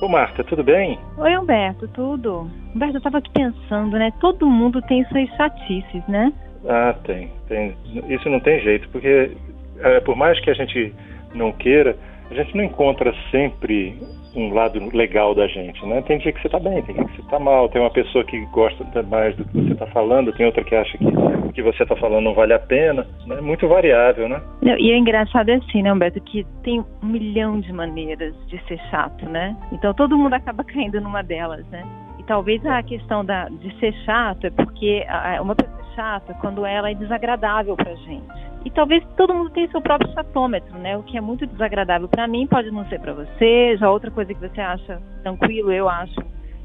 Ô Marta, tudo bem? Oi Humberto, tudo? Humberto, eu estava aqui pensando, né? Todo mundo tem suas chatices, né? Ah, tem, tem. Isso não tem jeito, porque é, por mais que a gente não queira, a gente não encontra sempre um lado legal da gente, né? Tem dia que você está bem, tem dia que você está mal, tem uma pessoa que gosta mais do que você está falando, tem outra que acha que que você está falando não vale a pena, né? Muito variável, né? Não, e é engraçado é assim, né, Humberto, que tem um milhão de maneiras de ser chato, né? Então todo mundo acaba caindo numa delas, né? E talvez a questão da, de ser chato é porque uma pessoa é chata quando ela é desagradável pra gente. E talvez todo mundo tenha seu próprio chatômetro, né? O que é muito desagradável para mim pode não ser para você, já outra coisa que você acha tranquilo, eu acho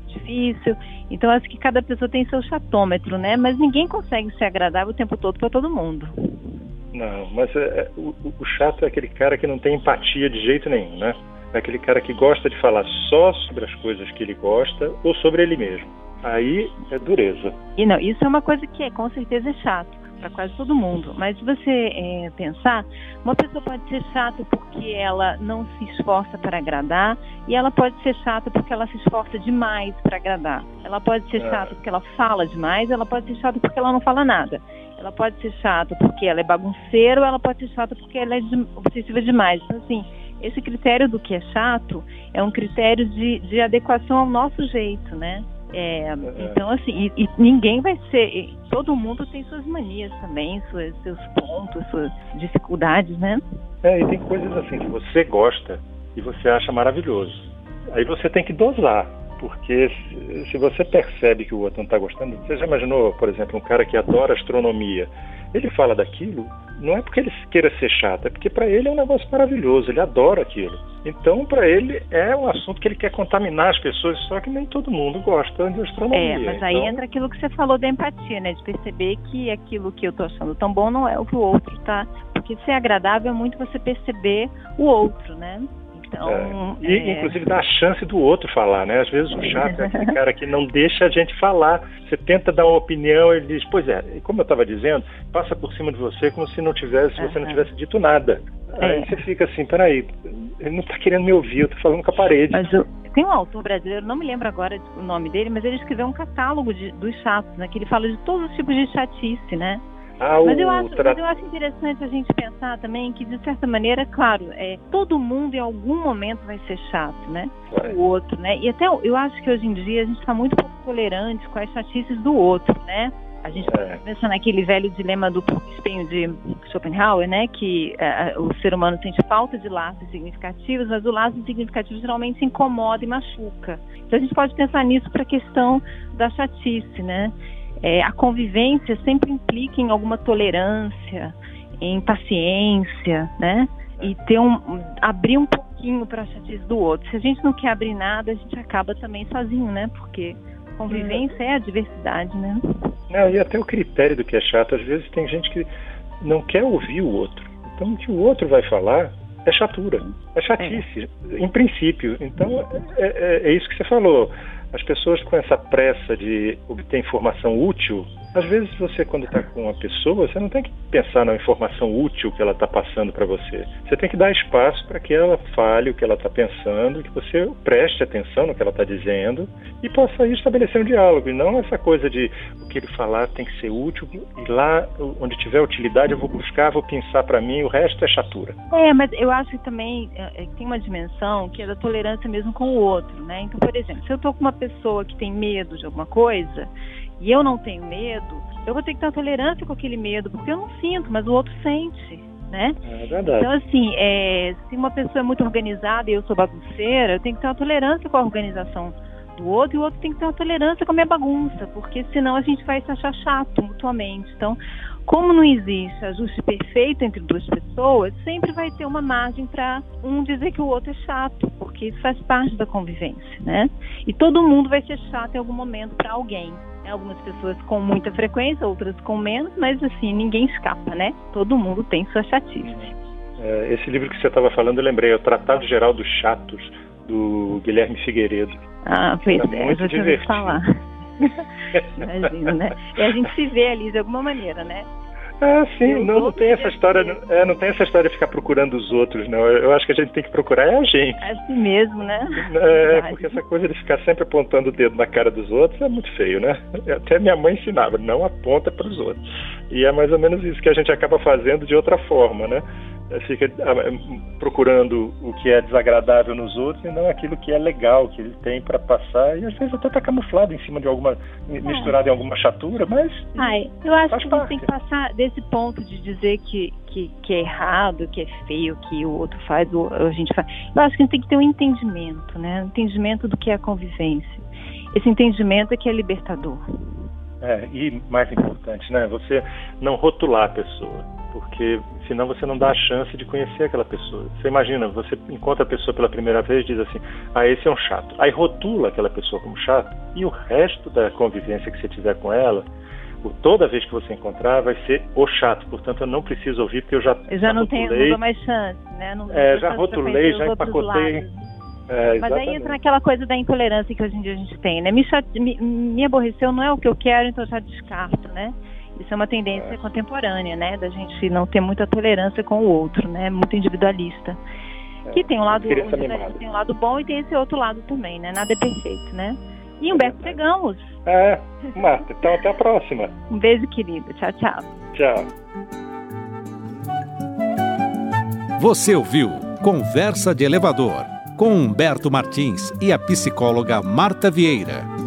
difícil. Então acho que cada pessoa tem seu chatômetro, né? Mas ninguém consegue ser agradável o tempo todo para todo mundo. Não, mas é, é, o, o, chato é aquele cara que não tem empatia de jeito nenhum, né? É aquele cara que gosta de falar só sobre as coisas que ele gosta ou sobre ele mesmo. Aí é dureza. E não, isso é uma coisa que é, com certeza é chato para quase todo mundo. Mas se você é, pensar, uma pessoa pode ser chata porque ela não se esforça para agradar, e ela pode ser chata porque ela se esforça demais para agradar. Ela pode ser é. chata porque ela fala demais, ela pode ser chata porque ela não fala nada. Ela pode ser chata porque ela é bagunceira, ou ela pode ser chata porque ela é obsessiva demais. Então, assim, esse critério do que é chato é um critério de, de adequação ao nosso jeito, né? É, então, assim, e, e, ninguém vai ser. Todo mundo tem suas manias também, suas, seus pontos, suas dificuldades, né? É, e tem coisas assim que você gosta e você acha maravilhoso. Aí você tem que dosar, porque se, você percebe que o outro não está gostando, você já imaginou, por exemplo, um cara que adora astronomia ele fala daquilo, não é porque ele queira ser chato, é porque para ele é um negócio maravilhoso, ele adora aquilo. Então, para ele é um assunto que ele quer contaminar as pessoas, só que nem todo mundo gosta de astronomia. É, mas aí então... entra aquilo que você falou da empatia, né? De perceber que aquilo que eu tô achando tão bom não é o que o outro tá. Porque ser agradável é muito você perceber o outro, né? Então, é. E, é... inclusive, dá a chance do outro falar, né? Às vezes o chato é aquele cara que não deixa a gente falar. Você tenta dar uma opinião, ele diz, pois é, e como eu estava dizendo, passa por cima de você como se não tivesse, uhum. você não tivesse dito nada. É. Aí você fica assim, peraí, ele não está querendo me ouvir, eu estou falando com a parede. Mas eu, tem um autor brasileiro, não me lembro agora o nome dele, mas ele escreveu um catálogo de, dos chatos, né? Que ele fala de todos os tipos de chatice, né? Mas, eu acho, tra... mas eu acho interessante a gente pensar também que, de certa maneira, claro, é, todo mundo em algum momento vai ser chato, né? Vai. O outro, né? E até eu acho que hoje em dia a gente está muito pouco tolerante com as chatices do outro, né? A gente é. pensa naquele velho dilema do espinho de Schopenhauer, né? Que uh, o ser humano sente falta de laços significativos, mas o laço significativo geralmente incomoda e machuca. Então a gente pode pensar nisso para a questão da chatice, né? É, a convivência sempre implica em alguma tolerância, em paciência, né? E ter um, abrir um pouquinho para a chatice do outro. Se a gente não quer abrir nada, a gente acaba também sozinho, né? Porque convivência é a diversidade, né? Não, e até o critério do que é chato, às vezes tem gente que não quer ouvir o outro. Então o que o outro vai falar é chatura, é chatice, é. em princípio. Então é, é, é isso que você falou as pessoas com essa pressa de obter informação útil, às vezes você, quando está com uma pessoa, você não tem que pensar na informação útil que ela está passando para você. Você tem que dar espaço para que ela fale o que ela está pensando, que você preste atenção no que ela está dizendo e possa aí estabelecer um diálogo. E não essa coisa de o que ele falar tem que ser útil e lá onde tiver utilidade eu vou buscar, vou pensar para mim, o resto é chatura. É, mas eu acho que também é, é, tem uma dimensão que é da tolerância mesmo com o outro, né? Então, por exemplo, se eu estou com uma pessoa que tem medo de alguma coisa e eu não tenho medo, eu vou ter que ter uma tolerância com aquele medo, porque eu não sinto, mas o outro sente. Né? É verdade. Então, assim, é, se uma pessoa é muito organizada e eu sou bagunceira, eu tenho que ter uma tolerância com a organização do outro e o outro tem que ter uma tolerância com a minha bagunça, porque senão a gente vai se achar chato mutuamente. Então, como não existe ajuste perfeito entre duas pessoas, sempre vai ter uma margem para um dizer que o outro é chato, porque isso faz parte da convivência, né? E todo mundo vai ser chato em algum momento para alguém. Né? Algumas pessoas com muita frequência, outras com menos, mas assim, ninguém escapa, né? Todo mundo tem sua chatice. É, esse livro que você estava falando, eu lembrei, é o Tratado Geral dos Chatos, do Guilherme Figueiredo. Ah, pois é, muito divertido. falar. Imagina, né? E a gente se vê ali de alguma maneira, né? Ah, sim, não, não, tem essa história, é, não tem essa história de ficar procurando os outros, não. Eu acho que a gente tem que procurar é a gente. É assim mesmo, né? É, porque essa coisa de ficar sempre apontando o dedo na cara dos outros é muito feio, né? Até minha mãe ensinava, não aponta para os outros. E é mais ou menos isso que a gente acaba fazendo de outra forma, né? Fica ah, procurando o que é desagradável nos outros e não aquilo que é legal que ele tem para passar. E às vezes até está camuflado em cima de alguma é. misturado em alguma chatura mas Ai, eu acho que parte. tem que passar desse ponto de dizer que, que, que é errado que é feio que o outro faz ou a gente faz. Eu acho que a gente tem que ter um entendimento né? Um entendimento do que é a convivência. Esse entendimento é que é libertador. É, e mais importante né? Você não rotular a pessoa porque senão você não dá a chance de conhecer aquela pessoa. Você imagina, você encontra a pessoa pela primeira vez e diz assim: ah, esse é um chato. Aí rotula aquela pessoa como chato e o resto da convivência que você tiver com ela, toda vez que você encontrar, vai ser o chato. Portanto, eu não preciso ouvir porque eu já. Eu já não tenho não mais chance, né? Não, é, já rotulei, já empacotei. É, Mas aí entra naquela coisa da intolerância que hoje em dia a gente tem, né? Me, me, me aborreceu, não é o que eu quero, então eu já descarto, né? Isso é uma tendência é. contemporânea, né? Da gente não ter muita tolerância com o outro, né? Muito individualista. É. Que tem um lado tem um lado bom e tem esse outro lado também, né? Nada é perfeito, né? E Humberto, é chegamos. É, Marta, então até a próxima. Um beijo, querido. Tchau, tchau. Tchau. Você ouviu Conversa de Elevador com Humberto Martins e a psicóloga Marta Vieira.